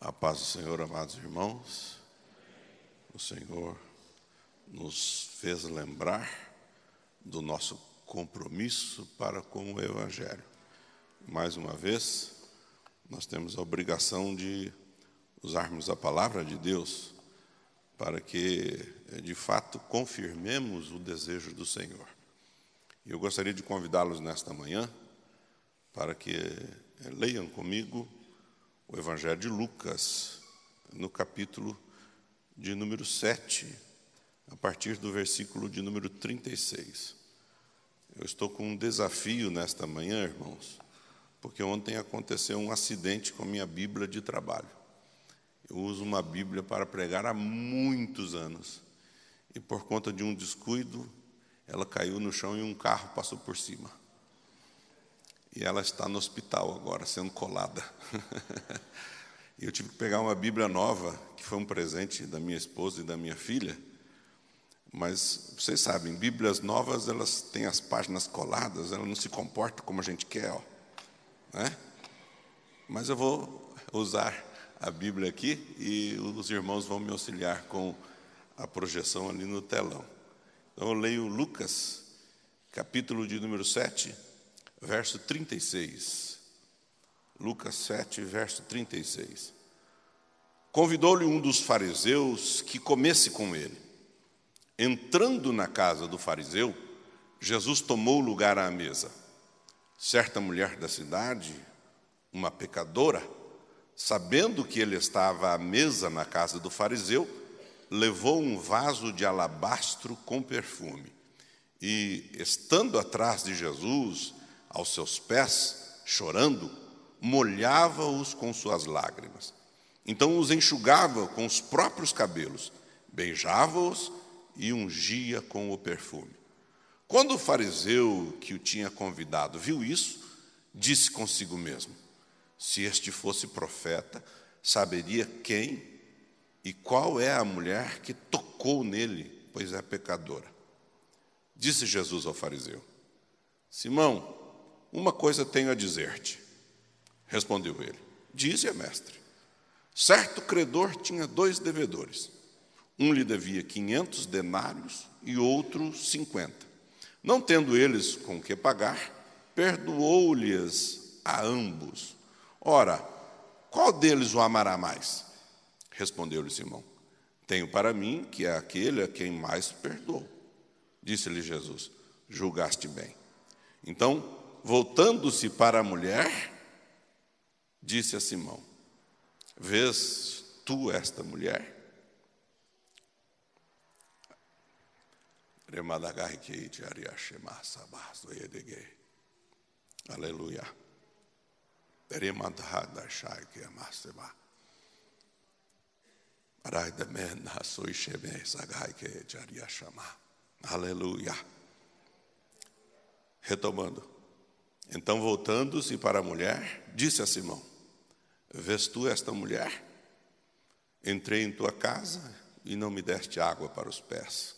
A paz do Senhor, amados irmãos. O Senhor nos fez lembrar do nosso compromisso para com o Evangelho. Mais uma vez, nós temos a obrigação de usarmos a palavra de Deus para que, de fato, confirmemos o desejo do Senhor. Eu gostaria de convidá-los nesta manhã para que leiam comigo o Evangelho de Lucas, no capítulo de número 7, a partir do versículo de número 36. Eu estou com um desafio nesta manhã, irmãos, porque ontem aconteceu um acidente com a minha Bíblia de trabalho. Eu uso uma Bíblia para pregar há muitos anos. E por conta de um descuido, ela caiu no chão e um carro passou por cima. E ela está no hospital agora, sendo colada. e eu tive que pegar uma Bíblia nova, que foi um presente da minha esposa e da minha filha. Mas vocês sabem, Bíblias novas, elas têm as páginas coladas, elas não se comportam como a gente quer, ó. Né? Mas eu vou usar a Bíblia aqui e os irmãos vão me auxiliar com a projeção ali no telão. Então eu leio Lucas, capítulo de número 7, verso 36. Lucas 7, verso 36. Convidou-lhe um dos fariseus que comesse com ele. Entrando na casa do fariseu, Jesus tomou lugar à mesa. Certa mulher da cidade, uma pecadora, sabendo que ele estava à mesa na casa do fariseu, levou um vaso de alabastro com perfume. E, estando atrás de Jesus, aos seus pés, chorando, molhava-os com suas lágrimas. Então os enxugava com os próprios cabelos, beijava-os e ungia com o perfume. Quando o fariseu que o tinha convidado viu isso, disse consigo mesmo: Se este fosse profeta, saberia quem e qual é a mulher que tocou nele, pois é pecadora. Disse Jesus ao fariseu: Simão, uma coisa tenho a dizer-te. Respondeu ele: Dize, mestre. Certo credor tinha dois devedores. Um lhe devia quinhentos denários e outro cinquenta. Não tendo eles com que pagar, perdoou-lhes a ambos. Ora, qual deles o amará mais? Respondeu-lhe Simão: Tenho para mim que é aquele a quem mais perdoou. Disse-lhe Jesus: Julgaste bem. Então voltando-se para a mulher, disse a Simão: Vês tu esta mulher? Aleluia. Aleluia. Retomando. Então, voltando-se para a mulher, disse a Simão: Vês tu esta mulher? Entrei em tua casa e não me deste água para os pés.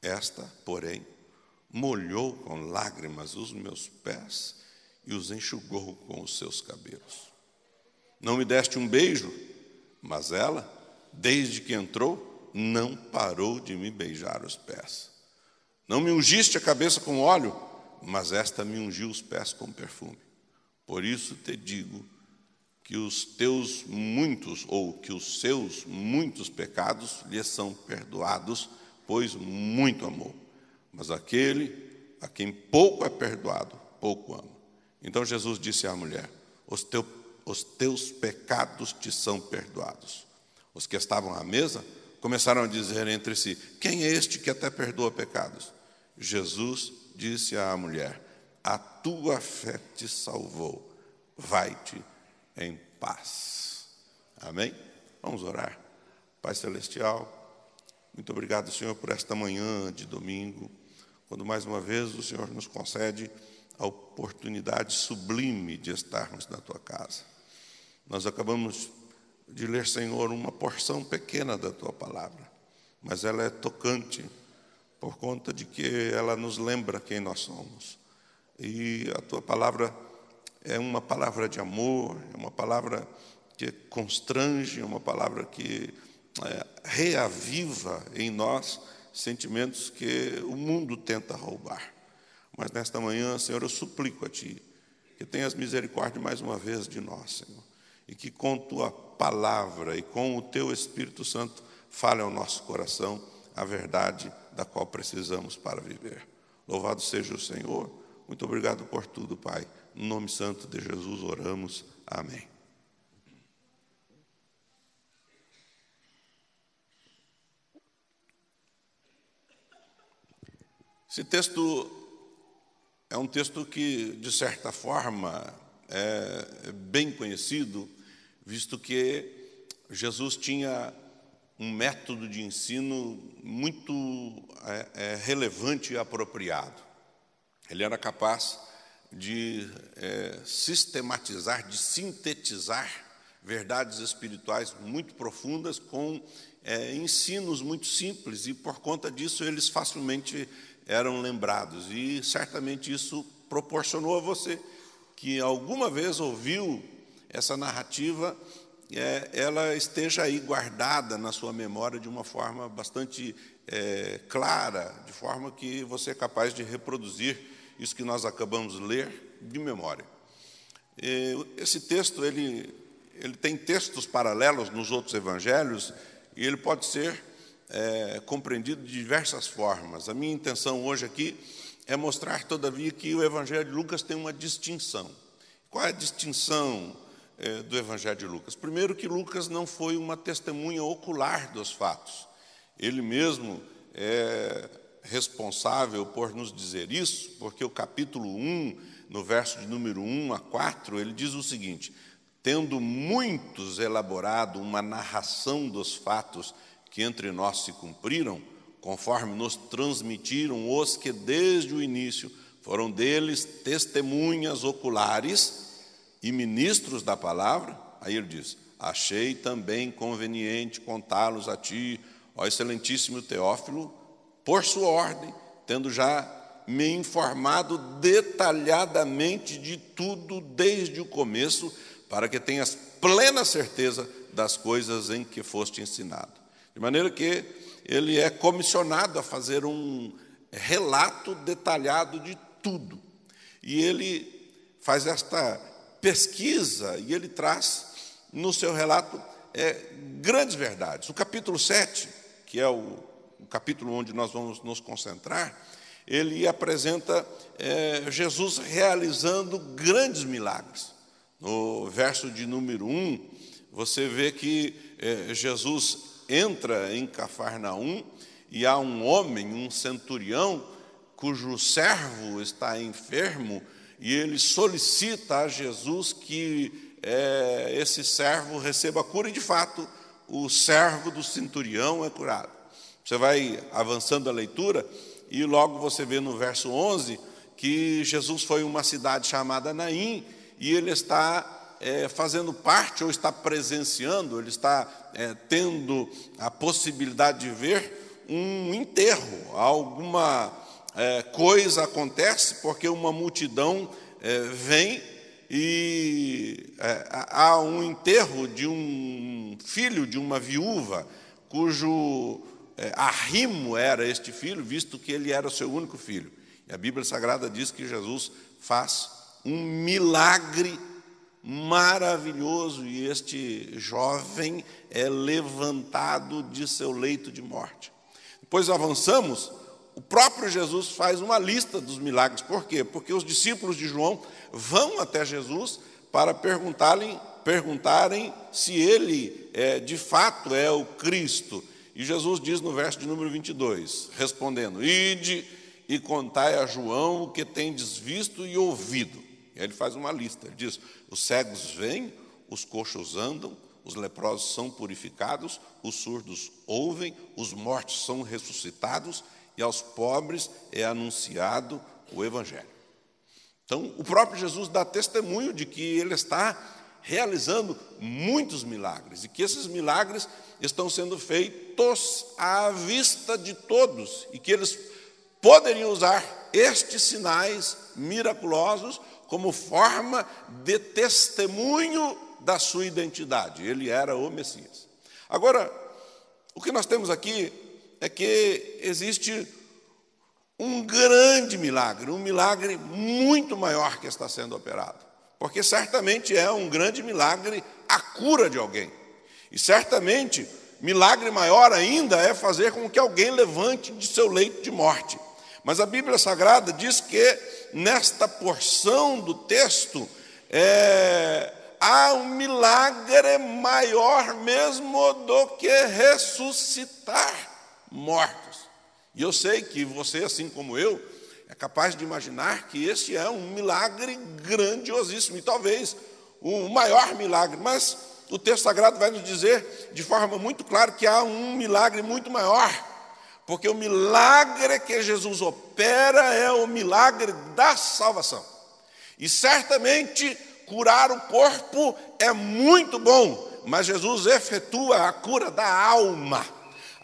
Esta, porém, molhou com lágrimas os meus pés e os enxugou com os seus cabelos. Não me deste um beijo, mas ela, desde que entrou, não parou de me beijar os pés. Não me ungiste a cabeça com óleo, mas esta me ungiu os pés com perfume. Por isso te digo que os teus muitos, ou que os seus muitos pecados lhe são perdoados, pois muito amou. Mas aquele a quem pouco é perdoado, pouco ama. Então Jesus disse à mulher: os, teu, os teus pecados te são perdoados. Os que estavam à mesa começaram a dizer entre si: Quem é este que até perdoa pecados? Jesus disse à mulher: A tua fé te salvou, vai-te em paz. Amém? Vamos orar. Pai Celestial, muito obrigado, Senhor, por esta manhã de domingo, quando mais uma vez o Senhor nos concede a oportunidade sublime de estarmos na tua casa. Nós acabamos de ler, Senhor, uma porção pequena da tua palavra, mas ela é tocante por conta de que ela nos lembra quem nós somos. E a tua palavra é uma palavra de amor, é uma palavra que constrange, é uma palavra que é, reaviva em nós sentimentos que o mundo tenta roubar. Mas nesta manhã, Senhor, eu suplico a Ti que tenhas misericórdia mais uma vez de nós, Senhor, e que com Tua palavra e com o Teu Espírito Santo fale ao nosso coração a verdade da qual precisamos para viver. Louvado seja o Senhor. Muito obrigado por tudo, Pai. No nome santo de Jesus oramos. Amém. Esse texto é um texto que, de certa forma, é bem conhecido, visto que Jesus tinha um método de ensino muito é, é, relevante e apropriado. Ele era capaz de é, sistematizar, de sintetizar verdades espirituais muito profundas com é, ensinos muito simples, e por conta disso eles facilmente eram lembrados. E certamente isso proporcionou a você que alguma vez ouviu essa narrativa, é, ela esteja aí guardada na sua memória de uma forma bastante é, clara, de forma que você é capaz de reproduzir isso que nós acabamos de ler de memória. Esse texto ele, ele tem textos paralelos nos outros evangelhos e ele pode ser é, compreendido de diversas formas. A minha intenção hoje aqui é mostrar, todavia, que o Evangelho de Lucas tem uma distinção. Qual é a distinção é, do Evangelho de Lucas? Primeiro, que Lucas não foi uma testemunha ocular dos fatos. Ele mesmo é responsável por nos dizer isso, porque o capítulo 1, no verso de número 1 a 4, ele diz o seguinte: Tendo muitos elaborado uma narração dos fatos que entre nós se cumpriram, conforme nos transmitiram os que desde o início foram deles testemunhas oculares e ministros da palavra. Aí ele diz: Achei também conveniente contá-los a ti, ó excelentíssimo Teófilo, por sua ordem, tendo já me informado detalhadamente de tudo desde o começo, para que tenhas plena certeza das coisas em que foste ensinado. De maneira que ele é comissionado a fazer um relato detalhado de tudo. E ele faz esta pesquisa e ele traz no seu relato é, grandes verdades. O capítulo 7, que é o, o, capítulo onde nós vamos nos concentrar, ele apresenta é, Jesus realizando grandes milagres. No verso de número 1, você vê que é, Jesus entra em Cafarnaum e há um homem, um centurião, cujo servo está enfermo, e ele solicita a Jesus que é, esse servo receba cura, e de fato, o servo do centurião é curado. Você vai avançando a leitura, e logo você vê no verso 11 que Jesus foi em uma cidade chamada Naim, e ele está é, fazendo parte ou está presenciando, ele está é, tendo a possibilidade de ver um enterro, alguma é, coisa acontece porque uma multidão é, vem e é, há um enterro de um filho de uma viúva cujo é, arrimo era este filho, visto que ele era o seu único filho. E a Bíblia Sagrada diz que Jesus faz um milagre maravilhoso e este jovem é levantado de seu leito de morte. Depois avançamos, o próprio Jesus faz uma lista dos milagres. Por quê? Porque os discípulos de João vão até Jesus para perguntarem, perguntarem se ele é, de fato é o Cristo. E Jesus diz no verso de número 22, respondendo: Ide e contai a João o que tendes visto e ouvido. E aí ele faz uma lista. Ele diz: os cegos vêm, os coxos andam, os leprosos são purificados, os surdos ouvem, os mortos são ressuscitados e aos pobres é anunciado o Evangelho. Então, o próprio Jesus dá testemunho de que ele está realizando muitos milagres e que esses milagres estão sendo feitos à vista de todos e que eles poderiam usar estes sinais miraculosos como forma de testemunho da sua identidade, ele era o Messias. Agora, o que nós temos aqui é que existe um grande milagre, um milagre muito maior que está sendo operado. Porque certamente é um grande milagre a cura de alguém. E certamente, milagre maior ainda é fazer com que alguém levante de seu leito de morte. Mas a Bíblia Sagrada diz que nesta porção do texto é, há um milagre maior mesmo do que ressuscitar mortos. E eu sei que você, assim como eu, é capaz de imaginar que esse é um milagre grandiosíssimo e talvez o maior milagre, mas o texto sagrado vai nos dizer de forma muito clara que há um milagre muito maior, porque o milagre que Jesus opera é o milagre da salvação. E certamente curar o corpo é muito bom, mas Jesus efetua a cura da alma.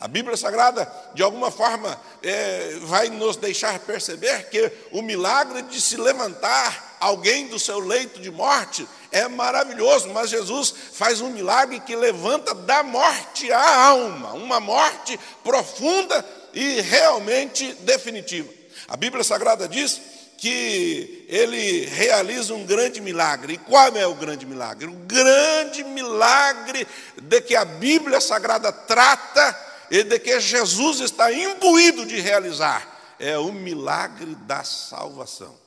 A Bíblia Sagrada, de alguma forma, é, vai nos deixar perceber que o milagre de se levantar alguém do seu leito de morte é maravilhoso, mas Jesus faz um milagre que levanta da morte a alma, uma morte profunda e realmente definitiva. A Bíblia Sagrada diz que ele realiza um grande milagre. E qual é o grande milagre? O grande milagre de que a Bíblia Sagrada trata e de que Jesus está imbuído de realizar é o milagre da salvação.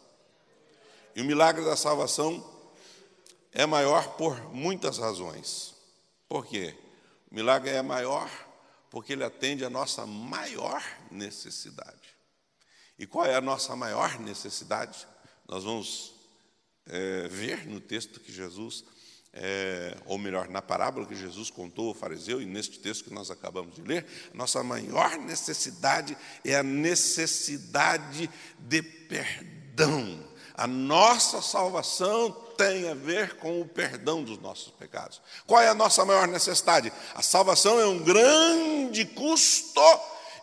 E o milagre da salvação é maior por muitas razões. Por quê? O milagre é maior porque ele atende a nossa maior necessidade. E qual é a nossa maior necessidade? Nós vamos é, ver no texto que Jesus é, ou melhor, na parábola que Jesus contou ao fariseu, e neste texto que nós acabamos de ler, nossa maior necessidade é a necessidade de perdão. A nossa salvação tem a ver com o perdão dos nossos pecados. Qual é a nossa maior necessidade? A salvação é um grande custo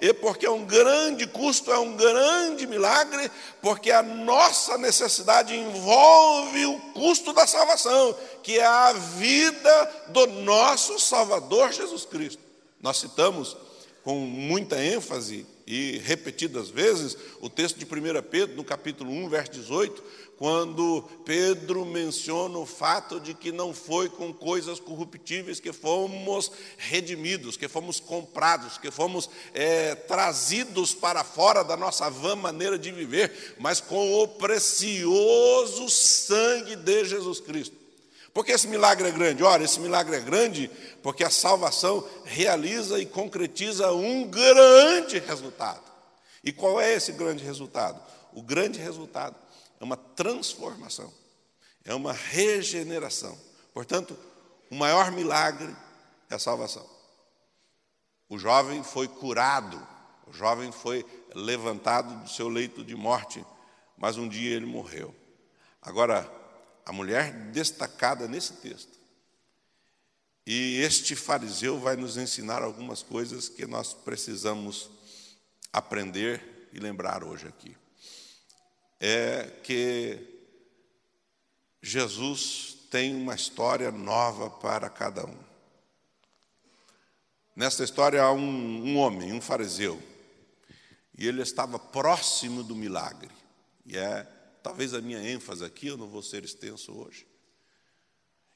e porque é um grande custo, é um grande milagre, porque a nossa necessidade envolve o custo da salvação, que é a vida do nosso Salvador Jesus Cristo. Nós citamos com muita ênfase e repetidas vezes o texto de 1 Pedro, no capítulo 1, verso 18, quando Pedro menciona o fato de que não foi com coisas corruptíveis que fomos redimidos, que fomos comprados, que fomos é, trazidos para fora da nossa vã maneira de viver, mas com o precioso sangue de Jesus Cristo. Porque esse milagre é grande? Ora, esse milagre é grande porque a salvação realiza e concretiza um grande resultado. E qual é esse grande resultado? O grande resultado é uma transformação, é uma regeneração. Portanto, o maior milagre é a salvação. O jovem foi curado, o jovem foi levantado do seu leito de morte, mas um dia ele morreu. Agora, a mulher destacada nesse texto, e este fariseu vai nos ensinar algumas coisas que nós precisamos aprender e lembrar hoje aqui é que Jesus tem uma história nova para cada um. Nesta história há um, um homem, um fariseu, e ele estava próximo do milagre. E é talvez a minha ênfase aqui, eu não vou ser extenso hoje.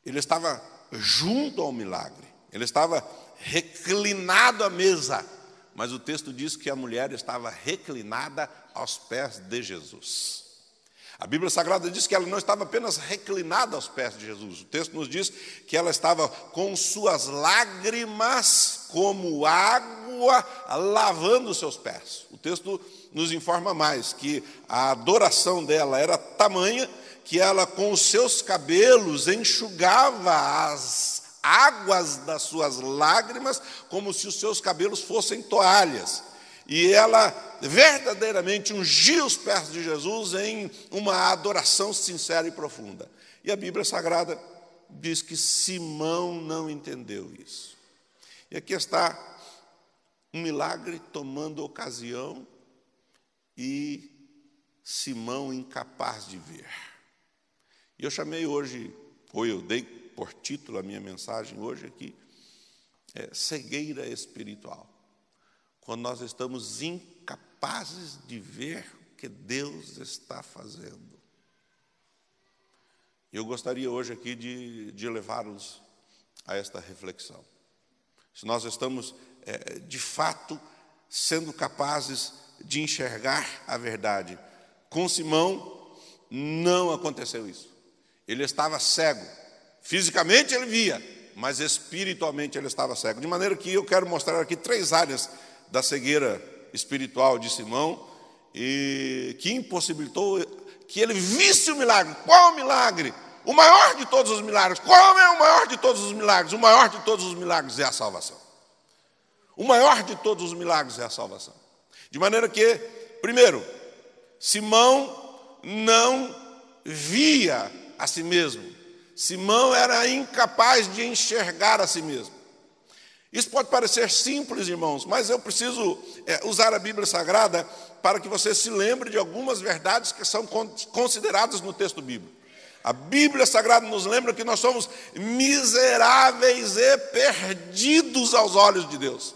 Ele estava junto ao milagre, ele estava reclinado à mesa, mas o texto diz que a mulher estava reclinada aos pés de Jesus. A Bíblia Sagrada diz que ela não estava apenas reclinada aos pés de Jesus. O texto nos diz que ela estava com suas lágrimas como água lavando os seus pés. O texto nos informa mais que a adoração dela era tamanha que ela com os seus cabelos enxugava as águas das suas lágrimas como se os seus cabelos fossem toalhas e ela verdadeiramente ungiu os pés de Jesus em uma adoração sincera e profunda. E a Bíblia Sagrada diz que Simão não entendeu isso. E aqui está um milagre tomando ocasião e Simão incapaz de ver. E eu chamei hoje, ou eu dei por título a minha mensagem hoje aqui, é cegueira espiritual. Quando nós estamos incapazes de ver o que Deus está fazendo. Eu gostaria hoje aqui de, de levá-los a esta reflexão. Se nós estamos, é, de fato, sendo capazes de enxergar a verdade. Com Simão, não aconteceu isso. Ele estava cego. Fisicamente ele via, mas espiritualmente ele estava cego. De maneira que eu quero mostrar aqui três áreas da cegueira espiritual de Simão e que impossibilitou que ele visse o milagre. Qual o milagre? O maior de todos os milagres. Qual é o maior de todos os milagres? O maior de todos os milagres é a salvação. O maior de todos os milagres é a salvação. De maneira que, primeiro, Simão não via a si mesmo. Simão era incapaz de enxergar a si mesmo. Isso pode parecer simples, irmãos, mas eu preciso é, usar a Bíblia Sagrada para que você se lembre de algumas verdades que são consideradas no texto bíblico. A Bíblia Sagrada nos lembra que nós somos miseráveis e perdidos aos olhos de Deus,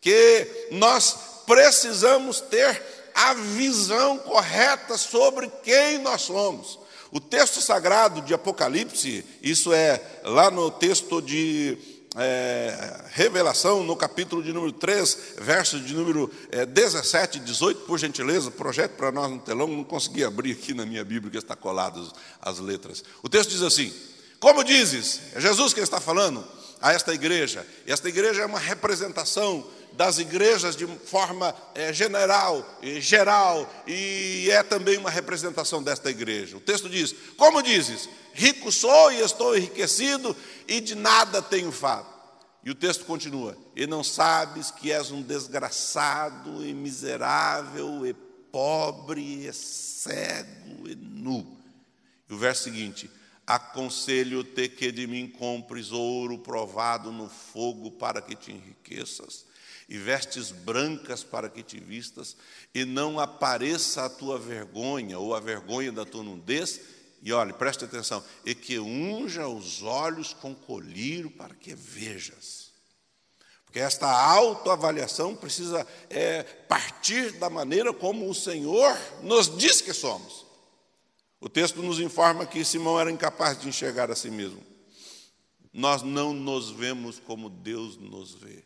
que nós precisamos ter a visão correta sobre quem nós somos. O texto sagrado de Apocalipse, isso é lá no texto de é, Revelação, no capítulo de número 3, versos de número é, 17 e 18, por gentileza, projeto para nós no telão, não consegui abrir aqui na minha Bíblia, que está colado as letras. O texto diz assim: Como dizes, é Jesus que está falando a esta igreja, e esta igreja é uma representação das igrejas de forma é, general, geral, e é também uma representação desta igreja. O texto diz: Como dizes, rico sou e estou enriquecido, e de nada tenho falta. E o texto continua: E não sabes que és um desgraçado e miserável, e pobre, e cego, e nu. E o verso seguinte: Aconselho-te que de mim compres ouro provado no fogo para que te enriqueças e vestes brancas para que te vistas, e não apareça a tua vergonha ou a vergonha da tua nudez, e olhe, preste atenção, e que unja os olhos com colírio para que vejas. Porque esta autoavaliação precisa é, partir da maneira como o Senhor nos diz que somos. O texto nos informa que Simão era incapaz de enxergar a si mesmo. Nós não nos vemos como Deus nos vê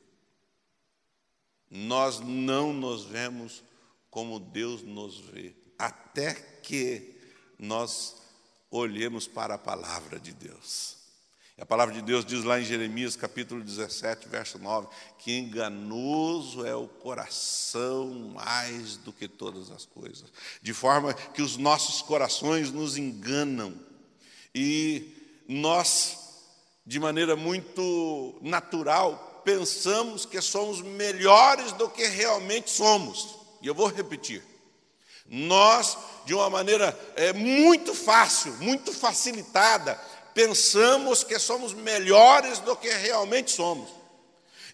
nós não nos vemos como Deus nos vê, até que nós olhemos para a palavra de Deus. A palavra de Deus diz lá em Jeremias capítulo 17, verso 9, que enganoso é o coração mais do que todas as coisas, de forma que os nossos corações nos enganam e nós, de maneira muito natural, pensamos que somos melhores do que realmente somos. E eu vou repetir. Nós, de uma maneira é, muito fácil, muito facilitada, pensamos que somos melhores do que realmente somos.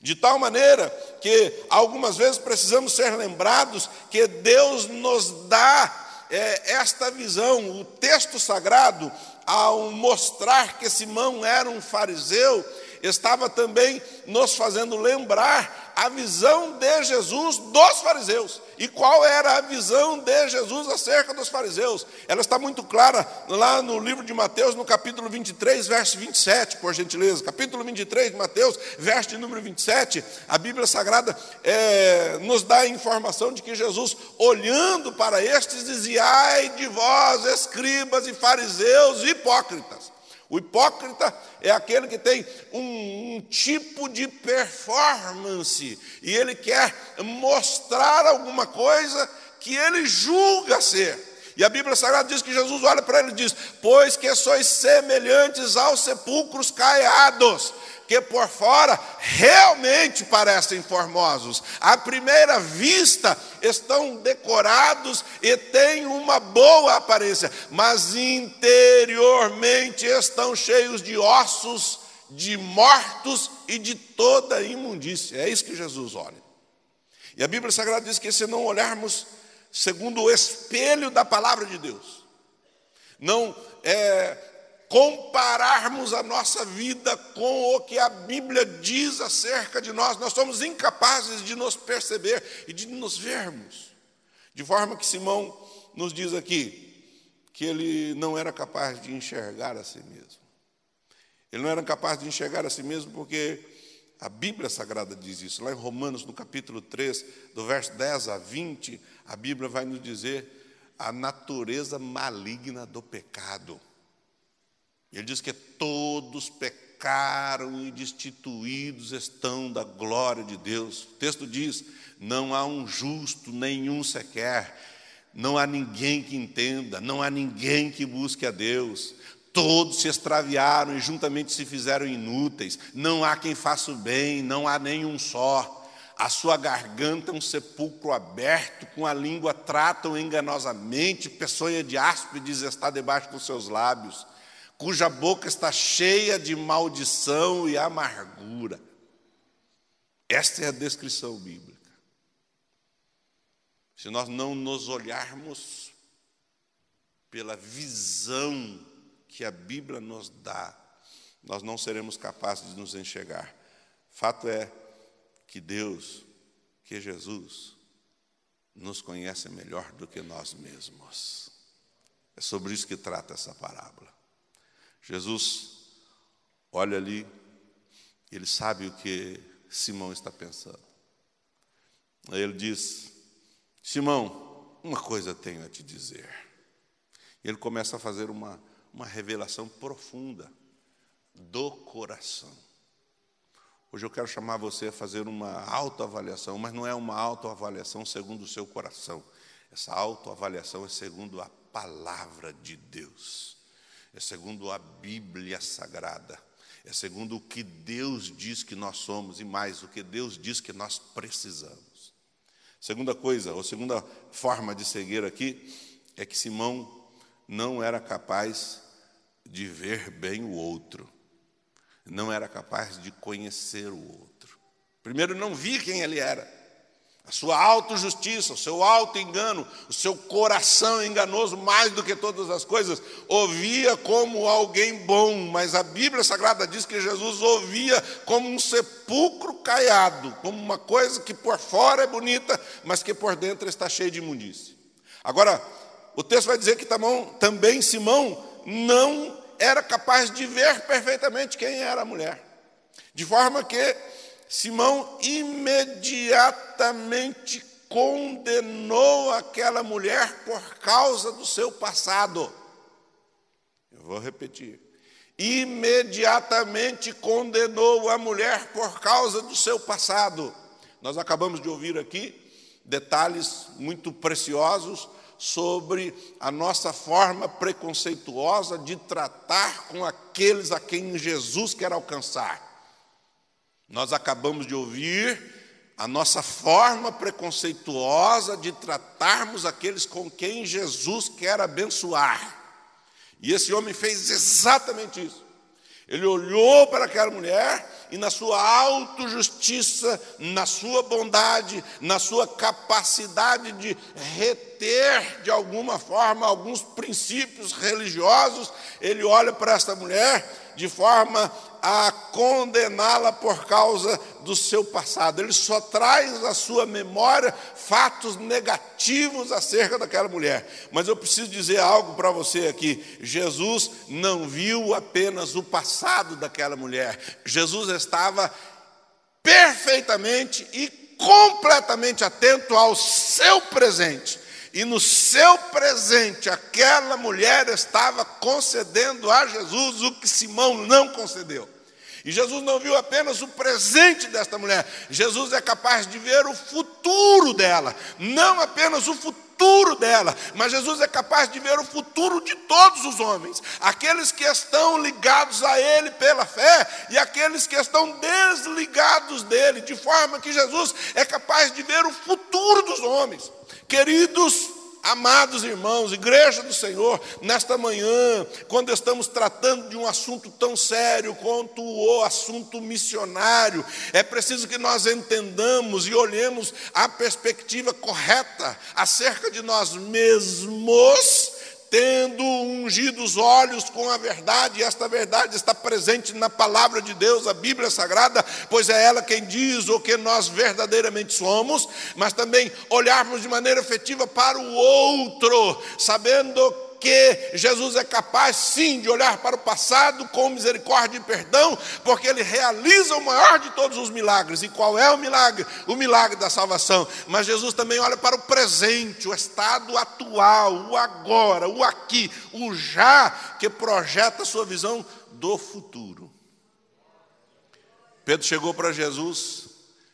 De tal maneira que algumas vezes precisamos ser lembrados que Deus nos dá é, esta visão. O texto sagrado, ao mostrar que Simão era um fariseu, estava também nos fazendo lembrar a visão de Jesus dos fariseus. E qual era a visão de Jesus acerca dos fariseus? Ela está muito clara lá no livro de Mateus, no capítulo 23, verso 27, por gentileza. Capítulo 23 de Mateus, verso de número 27. A Bíblia Sagrada é, nos dá a informação de que Jesus, olhando para estes, dizia: Ai de vós, escribas e fariseus hipócritas o hipócrita é aquele que tem um, um, tipo de performance e ele quer mostrar alguma coisa que ele julga ser. E a Bíblia Sagrada diz que Jesus olha para ele e diz: Pois que sois semelhantes aos sepulcros caiados, que por fora realmente parecem formosos. À primeira vista estão decorados e têm uma boa aparência, mas interiormente estão cheios de ossos, de mortos e de toda imundícia. É isso que Jesus olha. E a Bíblia Sagrada diz que se não olharmos segundo o espelho da palavra de Deus, não é, compararmos a nossa vida com o que a Bíblia diz acerca de nós, nós somos incapazes de nos perceber e de nos vermos. De forma que Simão nos diz aqui que ele não era capaz de enxergar a si mesmo. Ele não era capaz de enxergar a si mesmo porque a Bíblia Sagrada diz isso. Lá em Romanos, no capítulo 3, do verso 10 a 20, a Bíblia vai nos dizer a natureza maligna do pecado. Ele diz que todos pecaram e destituídos estão da glória de Deus. O texto diz: não há um justo, nenhum sequer, não há ninguém que entenda, não há ninguém que busque a Deus. Todos se extraviaram e juntamente se fizeram inúteis. Não há quem faça o bem, não há nenhum só. A sua garganta é um sepulcro aberto, com a língua tratam enganosamente, peçonha de áspides está debaixo dos seus lábios cuja boca está cheia de maldição e amargura. Esta é a descrição bíblica. Se nós não nos olharmos pela visão que a Bíblia nos dá, nós não seremos capazes de nos enxergar. Fato é que Deus, que Jesus, nos conhece melhor do que nós mesmos. É sobre isso que trata essa parábola. Jesus olha ali, ele sabe o que Simão está pensando. Aí ele diz: Simão, uma coisa tenho a te dizer. Ele começa a fazer uma, uma revelação profunda do coração. Hoje eu quero chamar você a fazer uma autoavaliação, mas não é uma autoavaliação segundo o seu coração. Essa autoavaliação é segundo a palavra de Deus é segundo a Bíblia Sagrada, é segundo o que Deus diz que nós somos e mais o que Deus diz que nós precisamos. Segunda coisa, ou segunda forma de seguir aqui, é que Simão não era capaz de ver bem o outro, não era capaz de conhecer o outro. Primeiro, não via quem ele era a sua autojustiça, o seu auto-engano, o seu coração enganoso mais do que todas as coisas, ouvia como alguém bom, mas a Bíblia Sagrada diz que Jesus ouvia como um sepulcro caiado, como uma coisa que por fora é bonita, mas que por dentro está cheia de imundície. Agora, o texto vai dizer que também Simão não era capaz de ver perfeitamente quem era a mulher, de forma que Simão imediatamente condenou aquela mulher por causa do seu passado. Eu vou repetir. Imediatamente condenou a mulher por causa do seu passado. Nós acabamos de ouvir aqui detalhes muito preciosos sobre a nossa forma preconceituosa de tratar com aqueles a quem Jesus quer alcançar. Nós acabamos de ouvir a nossa forma preconceituosa de tratarmos aqueles com quem Jesus quer abençoar. E esse homem fez exatamente isso. Ele olhou para aquela mulher e, na sua autojustiça, na sua bondade, na sua capacidade de reter de alguma forma alguns princípios religiosos, ele olha para esta mulher de forma a condená-la por causa do seu passado. Ele só traz à sua memória fatos negativos acerca daquela mulher. Mas eu preciso dizer algo para você aqui: Jesus não viu apenas o passado daquela mulher, Jesus estava perfeitamente e completamente atento ao seu presente. E no seu presente, aquela mulher estava concedendo a Jesus o que Simão não concedeu. E Jesus não viu apenas o presente desta mulher, Jesus é capaz de ver o futuro dela, não apenas o futuro dela, mas Jesus é capaz de ver o futuro de todos os homens, aqueles que estão ligados a Ele pela fé e aqueles que estão desligados dele, de forma que Jesus é capaz de ver o futuro dos homens. Queridos, Amados irmãos, igreja do Senhor, nesta manhã, quando estamos tratando de um assunto tão sério quanto o assunto missionário, é preciso que nós entendamos e olhemos a perspectiva correta acerca de nós mesmos, tendo ungido os olhos com a verdade, e esta verdade está presente na palavra de Deus, a Bíblia Sagrada, pois é ela quem diz o que nós verdadeiramente somos, mas também olharmos de maneira efetiva para o outro, sabendo que Jesus é capaz sim de olhar para o passado com misericórdia e perdão, porque ele realiza o maior de todos os milagres. E qual é o milagre? O milagre da salvação. Mas Jesus também olha para o presente, o estado atual, o agora, o aqui, o já, que projeta a sua visão do futuro. Pedro chegou para Jesus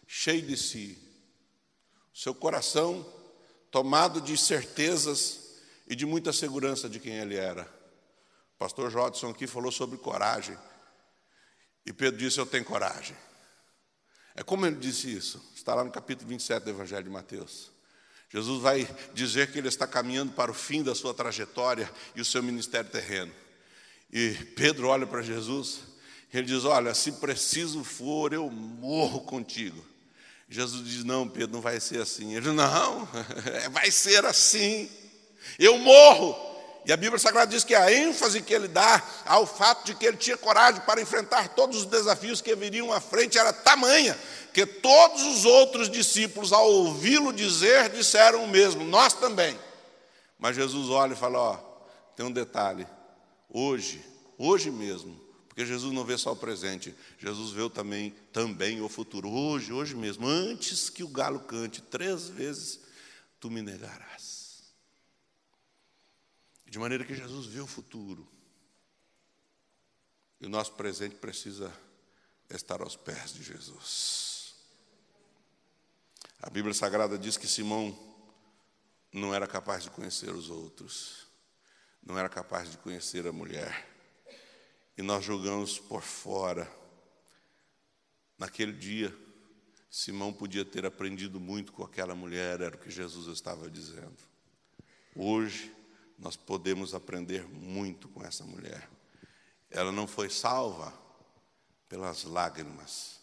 cheio de si, seu coração tomado de certezas e de muita segurança de quem ele era. O pastor Jodson aqui falou sobre coragem. E Pedro disse: Eu tenho coragem. É como ele disse isso, está lá no capítulo 27 do Evangelho de Mateus. Jesus vai dizer que ele está caminhando para o fim da sua trajetória e o seu ministério terreno. E Pedro olha para Jesus e ele diz: Olha, se preciso for, eu morro contigo. Jesus diz: Não, Pedro, não vai ser assim. Ele diz: Não, vai ser assim. Eu morro. E a Bíblia Sagrada diz que a ênfase que ele dá ao fato de que ele tinha coragem para enfrentar todos os desafios que viriam à frente era tamanha, que todos os outros discípulos, ao ouvi-lo dizer, disseram o mesmo, nós também. Mas Jesus olha e fala: Ó, tem um detalhe, hoje, hoje mesmo, porque Jesus não vê só o presente, Jesus vê também, também o futuro, hoje, hoje mesmo, antes que o galo cante três vezes, tu me negarás. De maneira que Jesus vê o futuro. E o nosso presente precisa estar aos pés de Jesus. A Bíblia Sagrada diz que Simão não era capaz de conhecer os outros, não era capaz de conhecer a mulher. E nós julgamos por fora. Naquele dia, Simão podia ter aprendido muito com aquela mulher, era o que Jesus estava dizendo. Hoje, nós podemos aprender muito com essa mulher. Ela não foi salva pelas lágrimas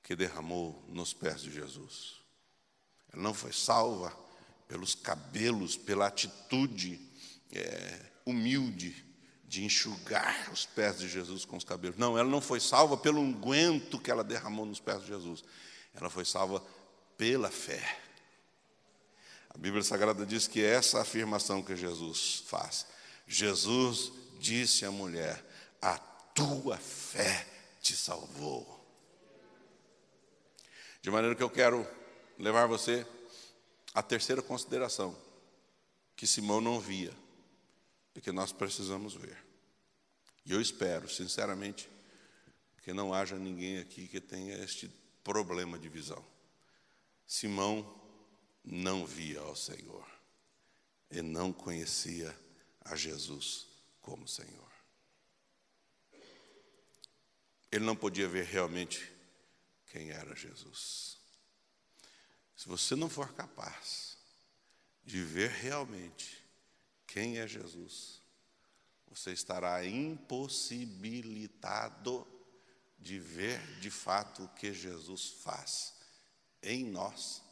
que derramou nos pés de Jesus. Ela não foi salva pelos cabelos, pela atitude é, humilde de enxugar os pés de Jesus com os cabelos. Não, ela não foi salva pelo unguento que ela derramou nos pés de Jesus. Ela foi salva pela fé. A Bíblia Sagrada diz que é essa afirmação que Jesus faz. Jesus disse à mulher: A tua fé te salvou. De maneira que eu quero levar você à terceira consideração, que Simão não via, e que nós precisamos ver. E eu espero, sinceramente, que não haja ninguém aqui que tenha este problema de visão. Simão não via ao Senhor e não conhecia a Jesus como Senhor. Ele não podia ver realmente quem era Jesus. Se você não for capaz de ver realmente quem é Jesus, você estará impossibilitado de ver de fato o que Jesus faz em nós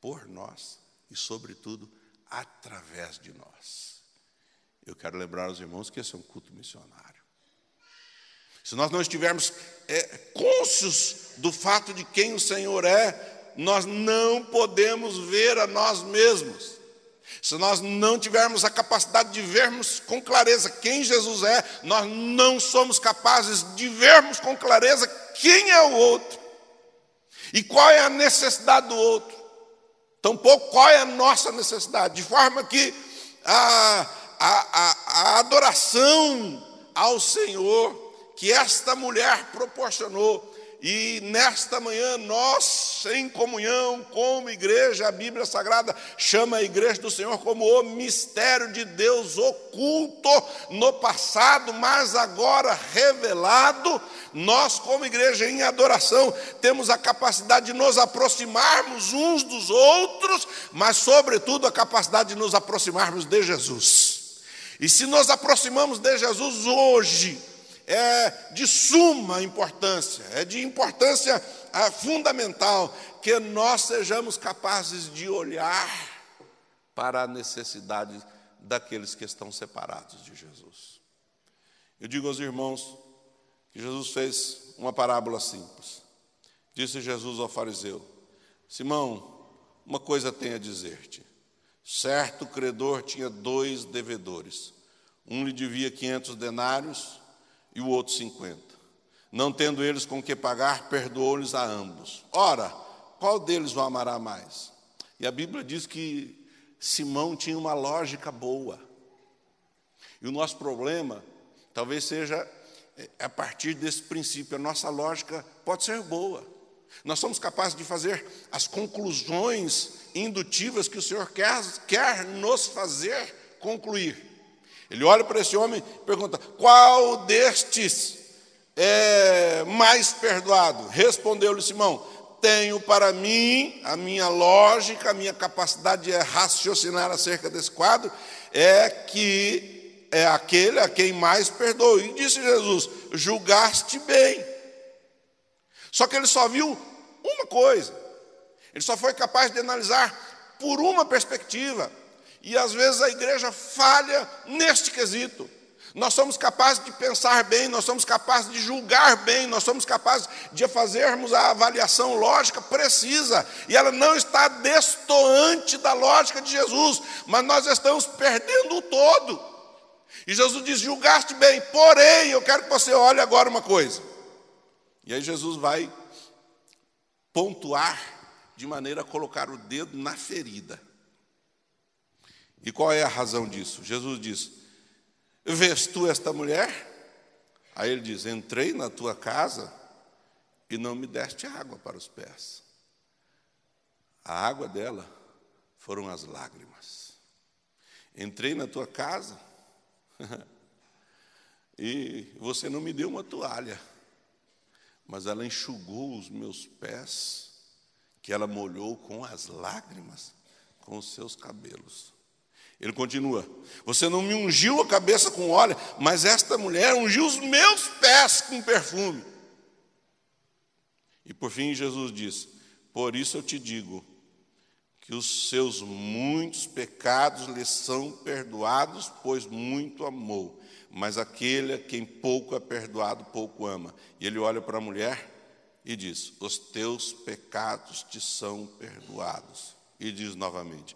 por nós e, sobretudo, através de nós. Eu quero lembrar aos irmãos que esse é um culto missionário. Se nós não estivermos é, cônscios do fato de quem o Senhor é, nós não podemos ver a nós mesmos. Se nós não tivermos a capacidade de vermos com clareza quem Jesus é, nós não somos capazes de vermos com clareza quem é o outro e qual é a necessidade do outro. Tampouco qual é a nossa necessidade, de forma que a, a, a, a adoração ao Senhor que esta mulher proporcionou e nesta manhã, nós, em comunhão como igreja, a Bíblia Sagrada chama a igreja do Senhor como o mistério de Deus oculto no passado, mas agora revelado. Nós, como igreja em adoração, temos a capacidade de nos aproximarmos uns dos outros, mas, sobretudo, a capacidade de nos aproximarmos de Jesus. E se nos aproximamos de Jesus hoje, é de suma importância, é de importância ah, fundamental que nós sejamos capazes de olhar para a necessidade daqueles que estão separados de Jesus. Eu digo aos irmãos que Jesus fez uma parábola simples. Disse Jesus ao fariseu: Simão, uma coisa tenho a dizer-te. Certo credor tinha dois devedores. Um lhe devia quinhentos denários e o outro cinquenta. Não tendo eles com que pagar, perdoou-lhes a ambos. Ora, qual deles o amará mais? E a Bíblia diz que Simão tinha uma lógica boa. E o nosso problema talvez seja é, a partir desse princípio. A nossa lógica pode ser boa. Nós somos capazes de fazer as conclusões indutivas que o Senhor quer, quer nos fazer concluir. Ele olha para esse homem e pergunta: qual destes é mais perdoado? Respondeu-lhe Simão: tenho para mim a minha lógica, a minha capacidade de raciocinar acerca desse quadro, é que é aquele a quem mais perdoou. E disse Jesus: julgaste bem. Só que ele só viu uma coisa, ele só foi capaz de analisar por uma perspectiva. E às vezes a igreja falha neste quesito. Nós somos capazes de pensar bem, nós somos capazes de julgar bem, nós somos capazes de fazermos a avaliação lógica precisa, e ela não está destoante da lógica de Jesus, mas nós estamos perdendo o todo. E Jesus diz: julgaste bem, porém, eu quero que você olhe agora uma coisa. E aí Jesus vai pontuar de maneira a colocar o dedo na ferida. E qual é a razão disso? Jesus diz: Vês tu esta mulher? Aí ele diz: Entrei na tua casa e não me deste água para os pés. A água dela foram as lágrimas. Entrei na tua casa e você não me deu uma toalha, mas ela enxugou os meus pés, que ela molhou com as lágrimas, com os seus cabelos. Ele continua: Você não me ungiu a cabeça com óleo, mas esta mulher ungiu os meus pés com perfume. E por fim, Jesus diz: Por isso eu te digo que os seus muitos pecados lhe são perdoados, pois muito amou. Mas aquele a quem pouco é perdoado, pouco ama. E ele olha para a mulher e diz: Os teus pecados te são perdoados. E diz novamente: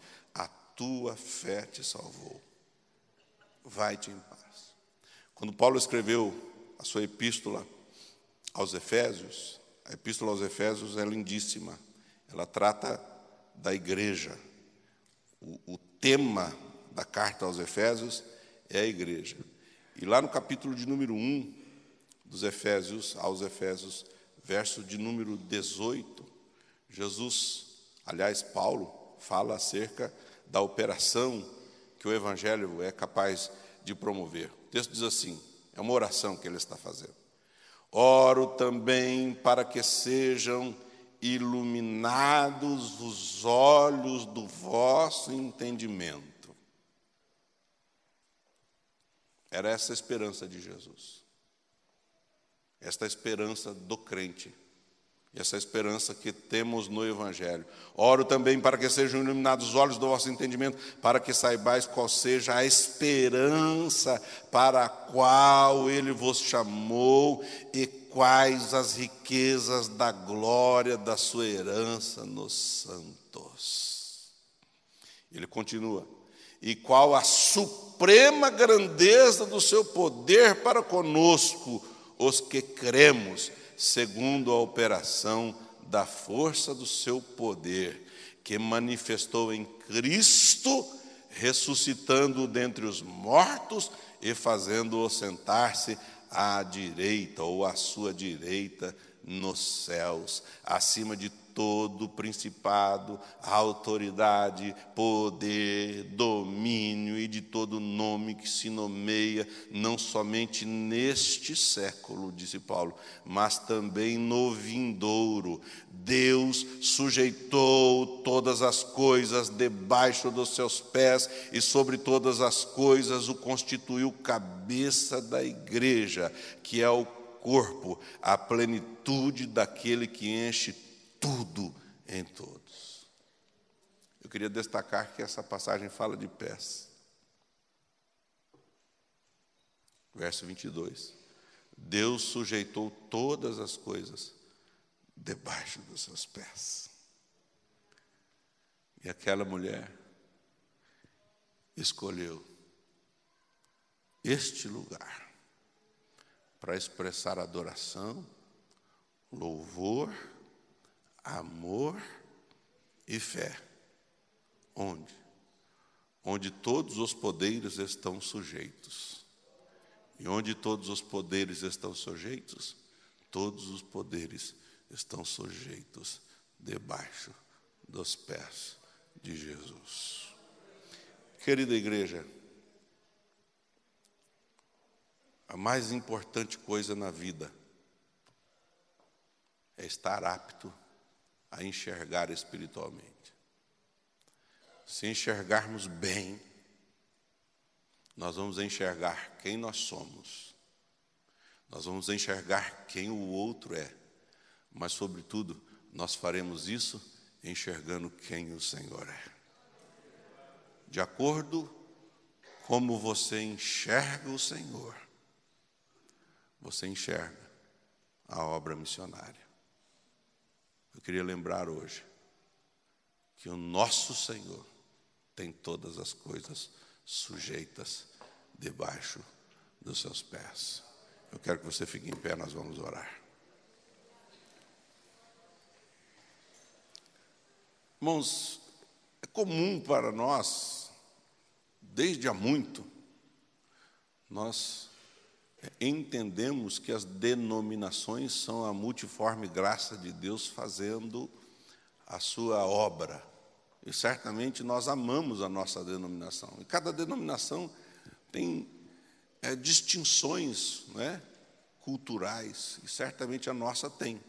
tua fé te salvou. Vai-te em paz. Quando Paulo escreveu a sua epístola aos Efésios, a epístola aos Efésios é lindíssima. Ela trata da igreja. O, o tema da carta aos Efésios é a igreja. E lá no capítulo de número 1 dos Efésios, aos Efésios, verso de número 18, Jesus, aliás, Paulo, fala acerca da operação que o Evangelho é capaz de promover. O texto diz assim: é uma oração que ele está fazendo. Oro também para que sejam iluminados os olhos do vosso entendimento. Era essa a esperança de Jesus. Esta é esperança do crente e essa esperança que temos no Evangelho. Oro também para que sejam iluminados os olhos do vosso entendimento, para que saibais qual seja a esperança para a qual Ele vos chamou e quais as riquezas da glória da sua herança nos santos. Ele continua. E qual a suprema grandeza do seu poder para conosco, os que cremos segundo a operação da força do seu poder, que manifestou em Cristo, ressuscitando dentre os mortos e fazendo-o sentar-se à direita ou à sua direita nos céus, acima de todo principado, autoridade, poder, domínio e de todo nome que se nomeia, não somente neste século, disse Paulo, mas também no vindouro. Deus sujeitou todas as coisas debaixo dos seus pés e sobre todas as coisas o constituiu cabeça da igreja, que é o corpo, a plenitude daquele que enche tudo em todos. Eu queria destacar que essa passagem fala de pés. Verso 22. Deus sujeitou todas as coisas debaixo dos seus pés. E aquela mulher escolheu este lugar para expressar adoração, louvor, amor e fé. Onde? Onde todos os poderes estão sujeitos. E onde todos os poderes estão sujeitos, todos os poderes estão sujeitos debaixo dos pés de Jesus. Querida igreja, a mais importante coisa na vida é estar apto a enxergar espiritualmente. Se enxergarmos bem, nós vamos enxergar quem nós somos, nós vamos enxergar quem o outro é, mas, sobretudo, nós faremos isso enxergando quem o Senhor é. De acordo como você enxerga o Senhor, você enxerga a obra missionária. Eu queria lembrar hoje que o nosso Senhor tem todas as coisas sujeitas debaixo dos seus pés. Eu quero que você fique em pé, nós vamos orar. Irmãos, é comum para nós, desde há muito, nós entendemos que as denominações são a multiforme graça de Deus fazendo a sua obra. E certamente nós amamos a nossa denominação. E cada denominação tem é, distinções né, culturais, e certamente a nossa tem.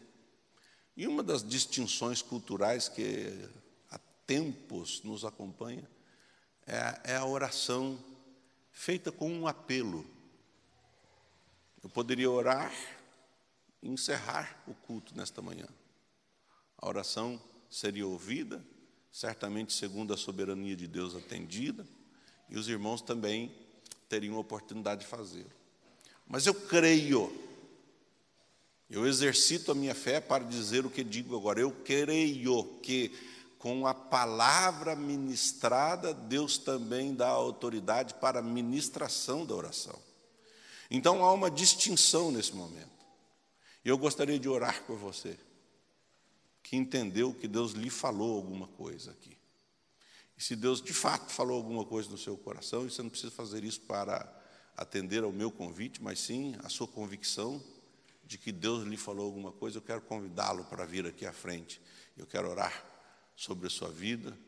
E uma das distinções culturais que tempos nos acompanha, é, é a oração feita com um apelo. Eu poderia orar e encerrar o culto nesta manhã. A oração seria ouvida, certamente segundo a soberania de Deus atendida, e os irmãos também teriam a oportunidade de fazer. Mas eu creio, eu exercito a minha fé para dizer o que digo agora. Eu creio que com a palavra ministrada, Deus também dá autoridade para a ministração da oração. Então há uma distinção nesse momento. E eu gostaria de orar por você, que entendeu que Deus lhe falou alguma coisa aqui. E se Deus de fato falou alguma coisa no seu coração, e você não precisa fazer isso para atender ao meu convite, mas sim a sua convicção de que Deus lhe falou alguma coisa, eu quero convidá-lo para vir aqui à frente. Eu quero orar sobre a sua vida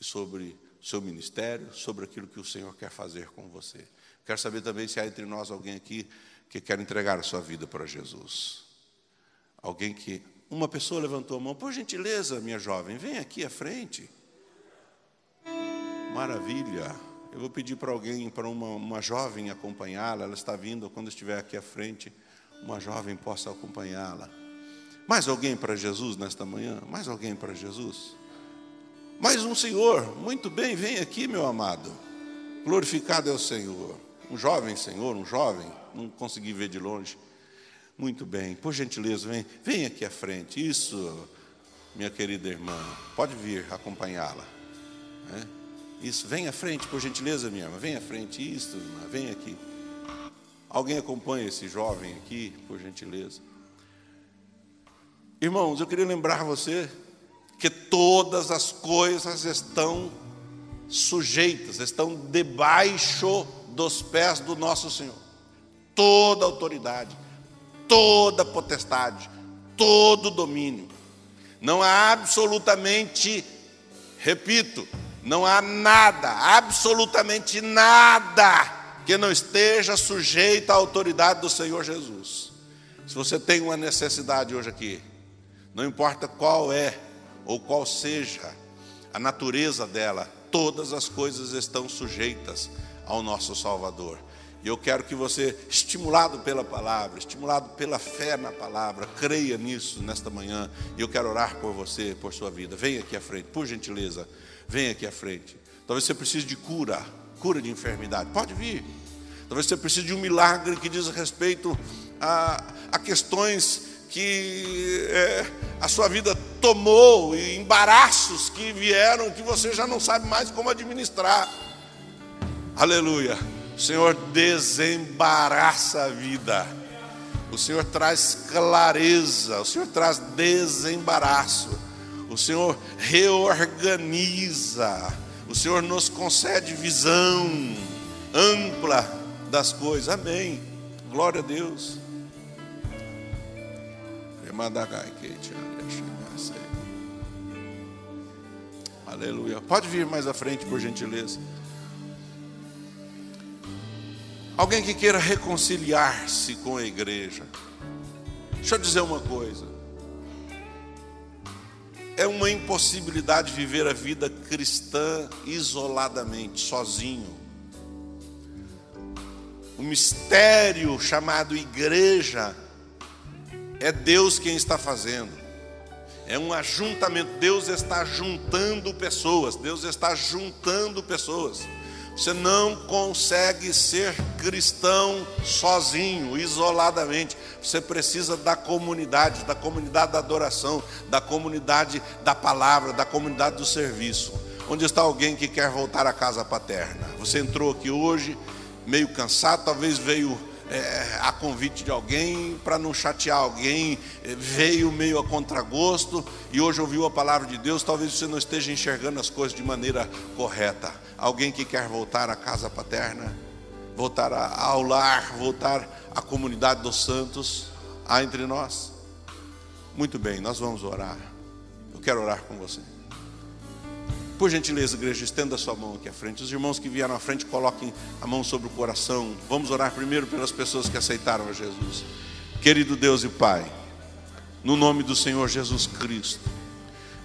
e sobre o seu ministério, sobre aquilo que o Senhor quer fazer com você. Quero saber também se há entre nós alguém aqui que quer entregar a sua vida para Jesus. Alguém que. Uma pessoa levantou a mão, por gentileza, minha jovem, vem aqui à frente. Maravilha. Eu vou pedir para alguém, para uma, uma jovem acompanhá-la. Ela está vindo, quando estiver aqui à frente, uma jovem possa acompanhá-la. Mais alguém para Jesus nesta manhã? Mais alguém para Jesus? Mais um senhor, muito bem, vem aqui, meu amado. Glorificado é o Senhor. Um jovem senhor, um jovem, não consegui ver de longe. Muito bem, por gentileza, vem, vem aqui à frente. Isso, minha querida irmã, pode vir acompanhá-la. Né? Isso, vem à frente, por gentileza, minha irmã, vem à frente. Isso, irmã, vem aqui. Alguém acompanha esse jovem aqui, por gentileza. Irmãos, eu queria lembrar você que todas as coisas estão sujeitas, estão debaixo dos pés do nosso Senhor. Toda autoridade, toda potestade, todo domínio. Não há absolutamente, repito, não há nada, absolutamente nada que não esteja sujeito à autoridade do Senhor Jesus. Se você tem uma necessidade hoje aqui, não importa qual é ou qual seja a natureza dela, todas as coisas estão sujeitas ao nosso Salvador. E eu quero que você, estimulado pela palavra, estimulado pela fé na palavra, creia nisso nesta manhã. E eu quero orar por você, por sua vida. Venha aqui à frente, por gentileza, venha aqui à frente. Talvez você precise de cura, cura de enfermidade. Pode vir. Talvez você precise de um milagre que diz respeito a, a questões que é, a sua vida tomou e embaraços que vieram que você já não sabe mais como administrar. Aleluia. O Senhor desembaraça a vida. O Senhor traz clareza, o Senhor traz desembaraço. O Senhor reorganiza. O Senhor nos concede visão ampla das coisas. Amém. Glória a Deus. Aleluia. Pode vir mais à frente, por gentileza. Alguém que queira reconciliar-se com a igreja. Deixa eu dizer uma coisa. É uma impossibilidade viver a vida cristã isoladamente, sozinho. O mistério chamado igreja é Deus quem está fazendo. É um ajuntamento. Deus está juntando pessoas. Deus está juntando pessoas. Você não consegue ser cristão sozinho, isoladamente. Você precisa da comunidade, da comunidade da adoração, da comunidade da palavra, da comunidade do serviço. Onde está alguém que quer voltar à casa paterna? Você entrou aqui hoje meio cansado, talvez veio é, a convite de alguém, para não chatear alguém, é, veio meio a contragosto e hoje ouviu a palavra de Deus, talvez você não esteja enxergando as coisas de maneira correta. Alguém que quer voltar à casa paterna, voltar ao lar, voltar à comunidade dos santos, há entre nós. Muito bem, nós vamos orar. Eu quero orar com você. Por gentileza, igreja, estenda a sua mão aqui à frente. Os irmãos que vieram à frente, coloquem a mão sobre o coração. Vamos orar primeiro pelas pessoas que aceitaram a Jesus. Querido Deus e Pai, no nome do Senhor Jesus Cristo,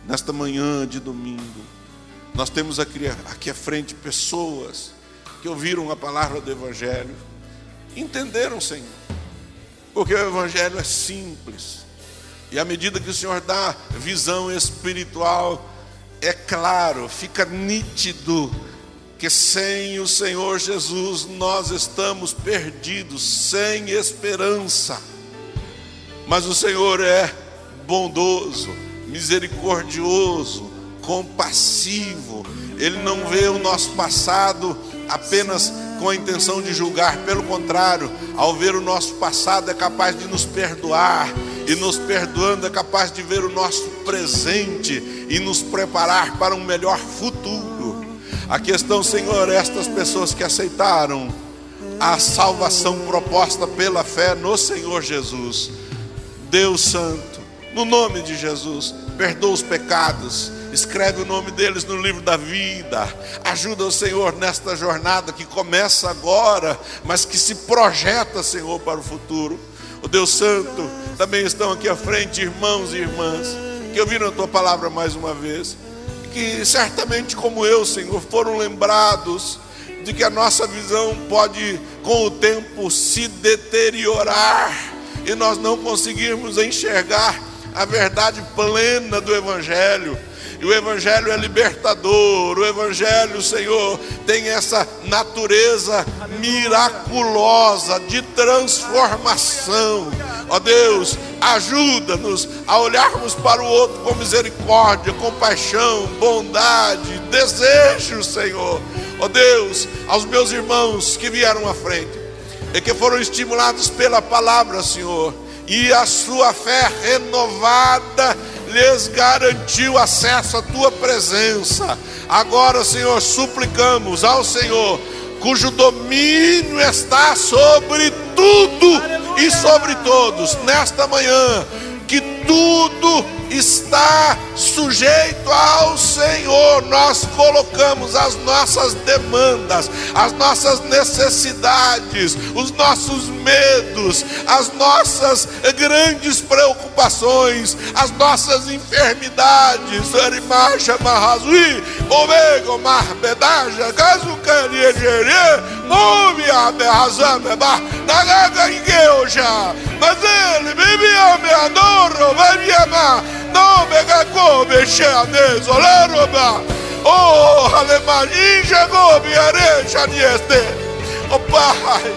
nesta manhã de domingo, nós temos aqui, aqui à frente pessoas que ouviram a palavra do Evangelho, entenderam, Senhor, porque o Evangelho é simples, e à medida que o Senhor dá visão espiritual, é claro, fica nítido que sem o Senhor Jesus nós estamos perdidos, sem esperança. Mas o Senhor é bondoso, misericordioso, compassivo. Ele não vê o nosso passado apenas com a intenção de julgar, pelo contrário, ao ver o nosso passado é capaz de nos perdoar e nos perdoando é capaz de ver o nosso presente e nos preparar para um melhor futuro. A questão, Senhor, estas pessoas que aceitaram a salvação proposta pela fé no Senhor Jesus. Deus Santo, no nome de Jesus, perdoa os pecados, escreve o nome deles no livro da vida. Ajuda o Senhor nesta jornada que começa agora, mas que se projeta, Senhor, para o futuro. O Deus Santo, também estão aqui à frente irmãos e irmãs que ouviram a tua palavra mais uma vez, que certamente como eu, Senhor, foram lembrados de que a nossa visão pode com o tempo se deteriorar e nós não conseguirmos enxergar a verdade plena do evangelho. E o Evangelho é libertador, o Evangelho, Senhor, tem essa natureza miraculosa de transformação. Ó Deus, ajuda-nos a olharmos para o outro com misericórdia, compaixão, bondade, desejo, Senhor. Ó Deus, aos meus irmãos que vieram à frente e que foram estimulados pela palavra, Senhor, e a sua fé renovada lhes garantiu acesso à tua presença. Agora, Senhor, suplicamos ao Senhor, cujo domínio está sobre tudo Aleluia. e sobre todos, nesta manhã, que tudo está sujeito ao Senhor. Nós colocamos as nossas demandas, as nossas necessidades, os nossos medos, as nossas grandes preocupações, as nossas enfermidades. Omega Marbedaja, Behazameba, Nagaga mas ele me adoro, vai me amar. No mega go beshane zolaroba. Oh, alemania go biare chanieste. Ó Pai,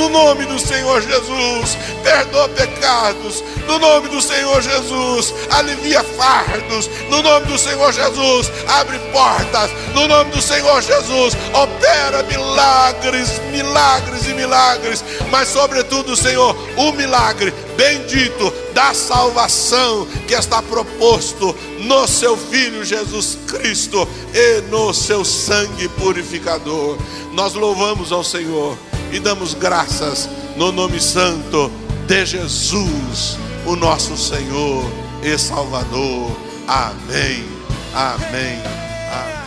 no nome do Senhor Jesus, perdoa pecados, no nome do Senhor Jesus, alivia fardos, no nome do Senhor Jesus, abre portas, no nome do Senhor Jesus, opera milagres, milagres e milagres, mas sobretudo, Senhor, o milagre bendito da salvação que está proposto no seu Filho Jesus Cristo e no seu sangue purificador. Nós louvamos ao Senhor e damos graças no nome santo de Jesus, o nosso Senhor e Salvador. Amém. Amém. Amém.